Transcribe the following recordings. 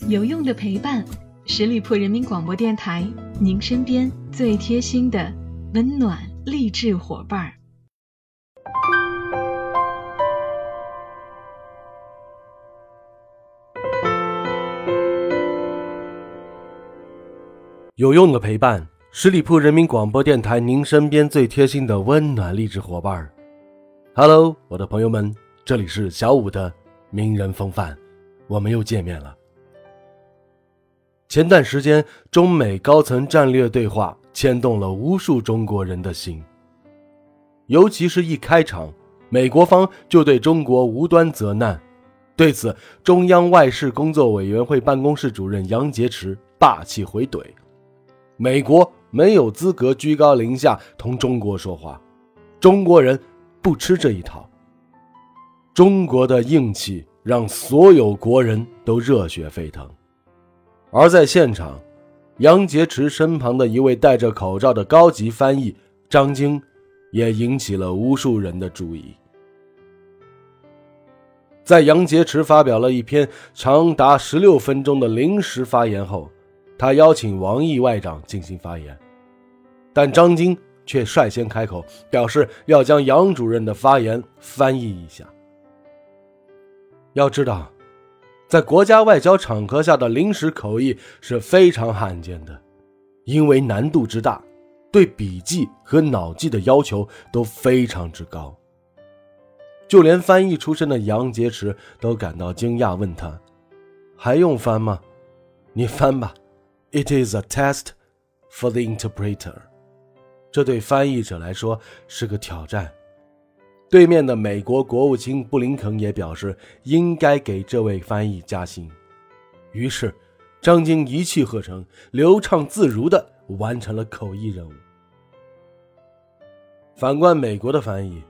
有用的陪伴，十里铺人民广播电台，您身边最贴心的温暖励志伙伴儿。有用的陪伴，十里铺人民广播电台，您身边最贴心的温暖励志伙伴儿。Hello，我的朋友们，这里是小五的名人风范，我们又见面了。前段时间，中美高层战略对话牵动了无数中国人的心。尤其是一开场，美国方就对中国无端责难，对此，中央外事工作委员会办公室主任杨洁篪霸气回怼：“美国没有资格居高临下同中国说话，中国人不吃这一套。”中国的硬气让所有国人都热血沸腾。而在现场，杨洁篪身旁的一位戴着口罩的高级翻译张晶，也引起了无数人的注意。在杨洁篪发表了一篇长达十六分钟的临时发言后，他邀请王毅外长进行发言，但张晶却率先开口，表示要将杨主任的发言翻译一下。要知道。在国家外交场合下的临时口译是非常罕见的，因为难度之大，对笔记和脑记的要求都非常之高。就连翻译出身的杨洁篪都感到惊讶，问他：“还用翻吗？你翻吧。”It is a test for the interpreter。这对翻译者来说是个挑战。对面的美国国务卿布林肯也表示，应该给这位翻译加薪。于是，张晶一气呵成，流畅自如地完成了口译任务。反观美国的翻译，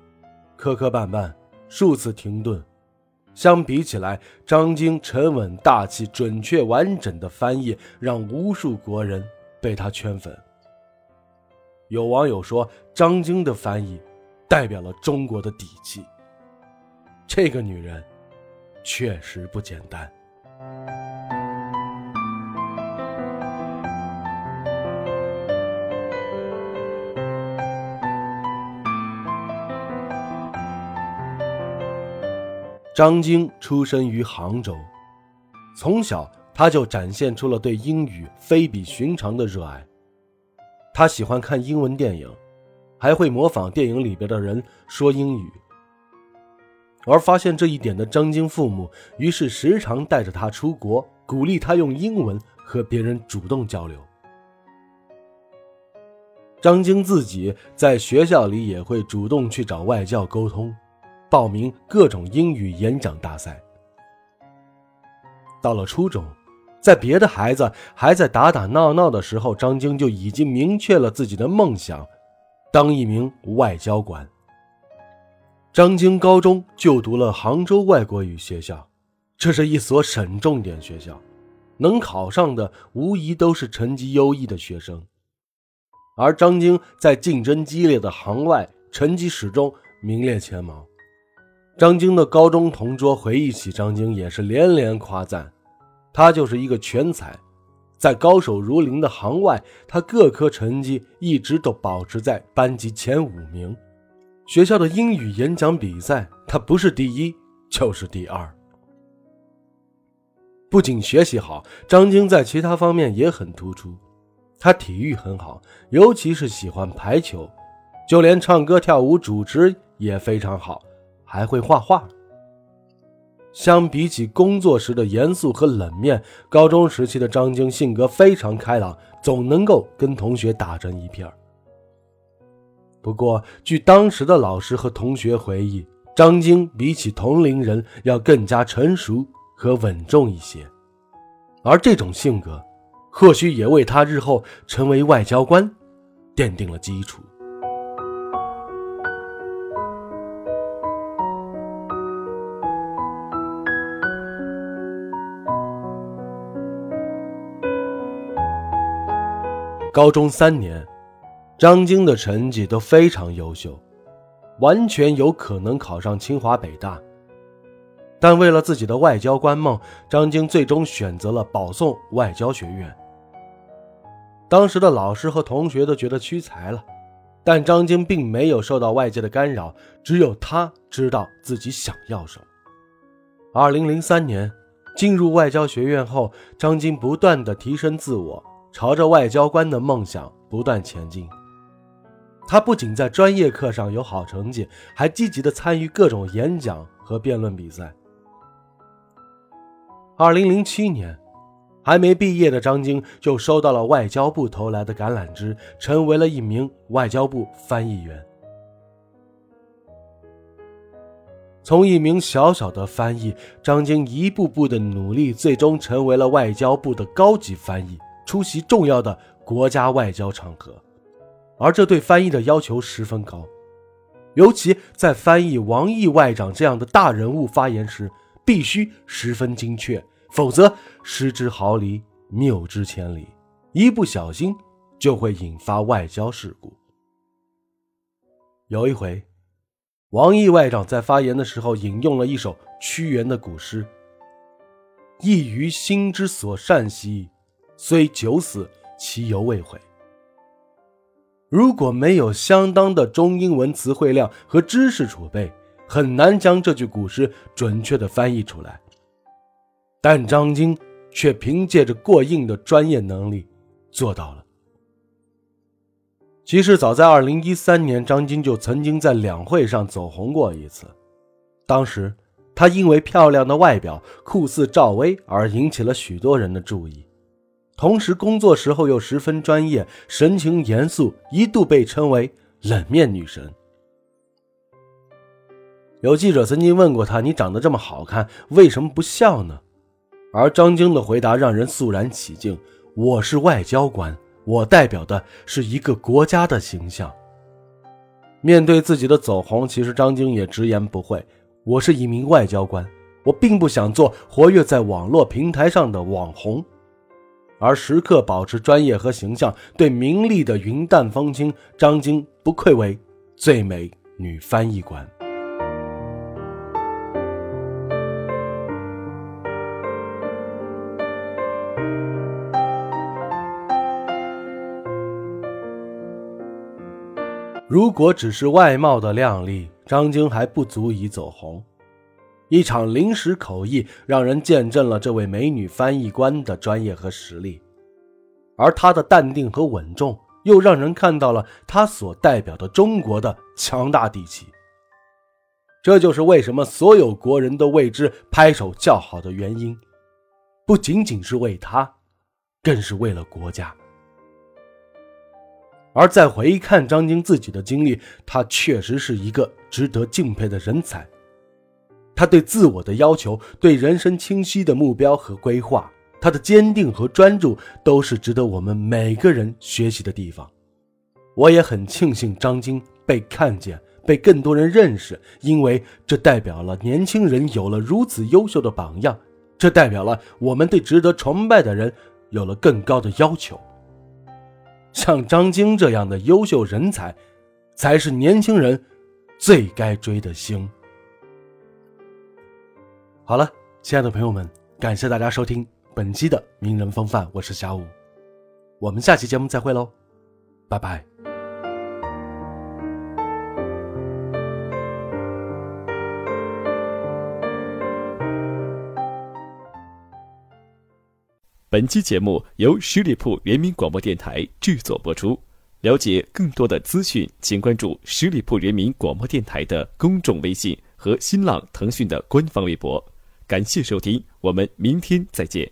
磕磕绊绊，数次停顿。相比起来，张晶沉稳大气、准确完整的翻译，让无数国人被他圈粉。有网友说，张晶的翻译。代表了中国的底气。这个女人确实不简单。张晶出生于杭州，从小他就展现出了对英语非比寻常的热爱。他喜欢看英文电影。还会模仿电影里边的人说英语，而发现这一点的张晶父母，于是时常带着他出国，鼓励他用英文和别人主动交流。张晶自己在学校里也会主动去找外教沟通，报名各种英语演讲大赛。到了初中，在别的孩子还在打打闹闹的时候，张晶就已经明确了自己的梦想。当一名外交官。张晶高中就读了杭州外国语学校，这是一所省重点学校，能考上的无疑都是成绩优异的学生。而张晶在竞争激烈的杭外，成绩始终名列前茅。张晶的高中同桌回忆起张晶，也是连连夸赞，他就是一个全才。在高手如林的行外，他各科成绩一直都保持在班级前五名。学校的英语演讲比赛，他不是第一就是第二。不仅学习好，张晶在其他方面也很突出。他体育很好，尤其是喜欢排球，就连唱歌、跳舞、主持也非常好，还会画画。相比起工作时的严肃和冷面，高中时期的张晶性格非常开朗，总能够跟同学打成一片不过，据当时的老师和同学回忆，张晶比起同龄人要更加成熟和稳重一些，而这种性格，或许也为他日后成为外交官奠定了基础。高中三年，张晶的成绩都非常优秀，完全有可能考上清华北大。但为了自己的外交官梦，张晶最终选择了保送外交学院。当时的老师和同学都觉得屈才了，但张晶并没有受到外界的干扰，只有他知道自己想要什么。二零零三年进入外交学院后，张晶不断的提升自我，朝着外交官的梦想不断前进。他不仅在专业课上有好成绩，还积极的参与各种演讲和辩论比赛。二零零七年，还没毕业的张晶就收到了外交部投来的橄榄枝，成为了一名外交部翻译员。从一名小小的翻译，张晶一步步的努力，最终成为了外交部的高级翻译，出席重要的国家外交场合。而这对翻译的要求十分高，尤其在翻译王毅外长这样的大人物发言时，必须十分精确。否则，失之毫厘，谬之千里，一不小心就会引发外交事故。有一回，王毅外长在发言的时候引用了一首屈原的古诗：“一于心之所善兮，虽九死，其犹未悔。”如果没有相当的中英文词汇量和知识储备，很难将这句古诗准确的翻译出来。但张晶却凭借着过硬的专业能力做到了。其实早在2013年，张晶就曾经在两会上走红过一次。当时她因为漂亮的外表、酷似赵薇而引起了许多人的注意，同时工作时候又十分专业，神情严肃，一度被称为“冷面女神”。有记者曾经问过她：“你长得这么好看，为什么不笑呢？”而张晶的回答让人肃然起敬：“我是外交官，我代表的是一个国家的形象。”面对自己的走红，其实张晶也直言不讳：“我是一名外交官，我并不想做活跃在网络平台上的网红。”而时刻保持专业和形象，对名利的云淡风轻，张晶不愧为最美女翻译官。如果只是外貌的靓丽，张晶还不足以走红。一场临时口译，让人见证了这位美女翻译官的专业和实力，而她的淡定和稳重，又让人看到了她所代表的中国的强大底气。这就是为什么所有国人都为之拍手叫好的原因，不仅仅是为她，更是为了国家。而再回看张晶自己的经历，他确实是一个值得敬佩的人才。他对自我的要求，对人生清晰的目标和规划，他的坚定和专注，都是值得我们每个人学习的地方。我也很庆幸张晶被看见，被更多人认识，因为这代表了年轻人有了如此优秀的榜样，这代表了我们对值得崇拜的人有了更高的要求。像张晶这样的优秀人才，才是年轻人最该追的星。好了，亲爱的朋友们，感谢大家收听本期的名人风范，我是小五，我们下期节目再会喽，拜拜。本期节目由十里铺人民广播电台制作播出。了解更多的资讯，请关注十里铺人民广播电台的公众微信和新浪、腾讯的官方微博。感谢收听，我们明天再见。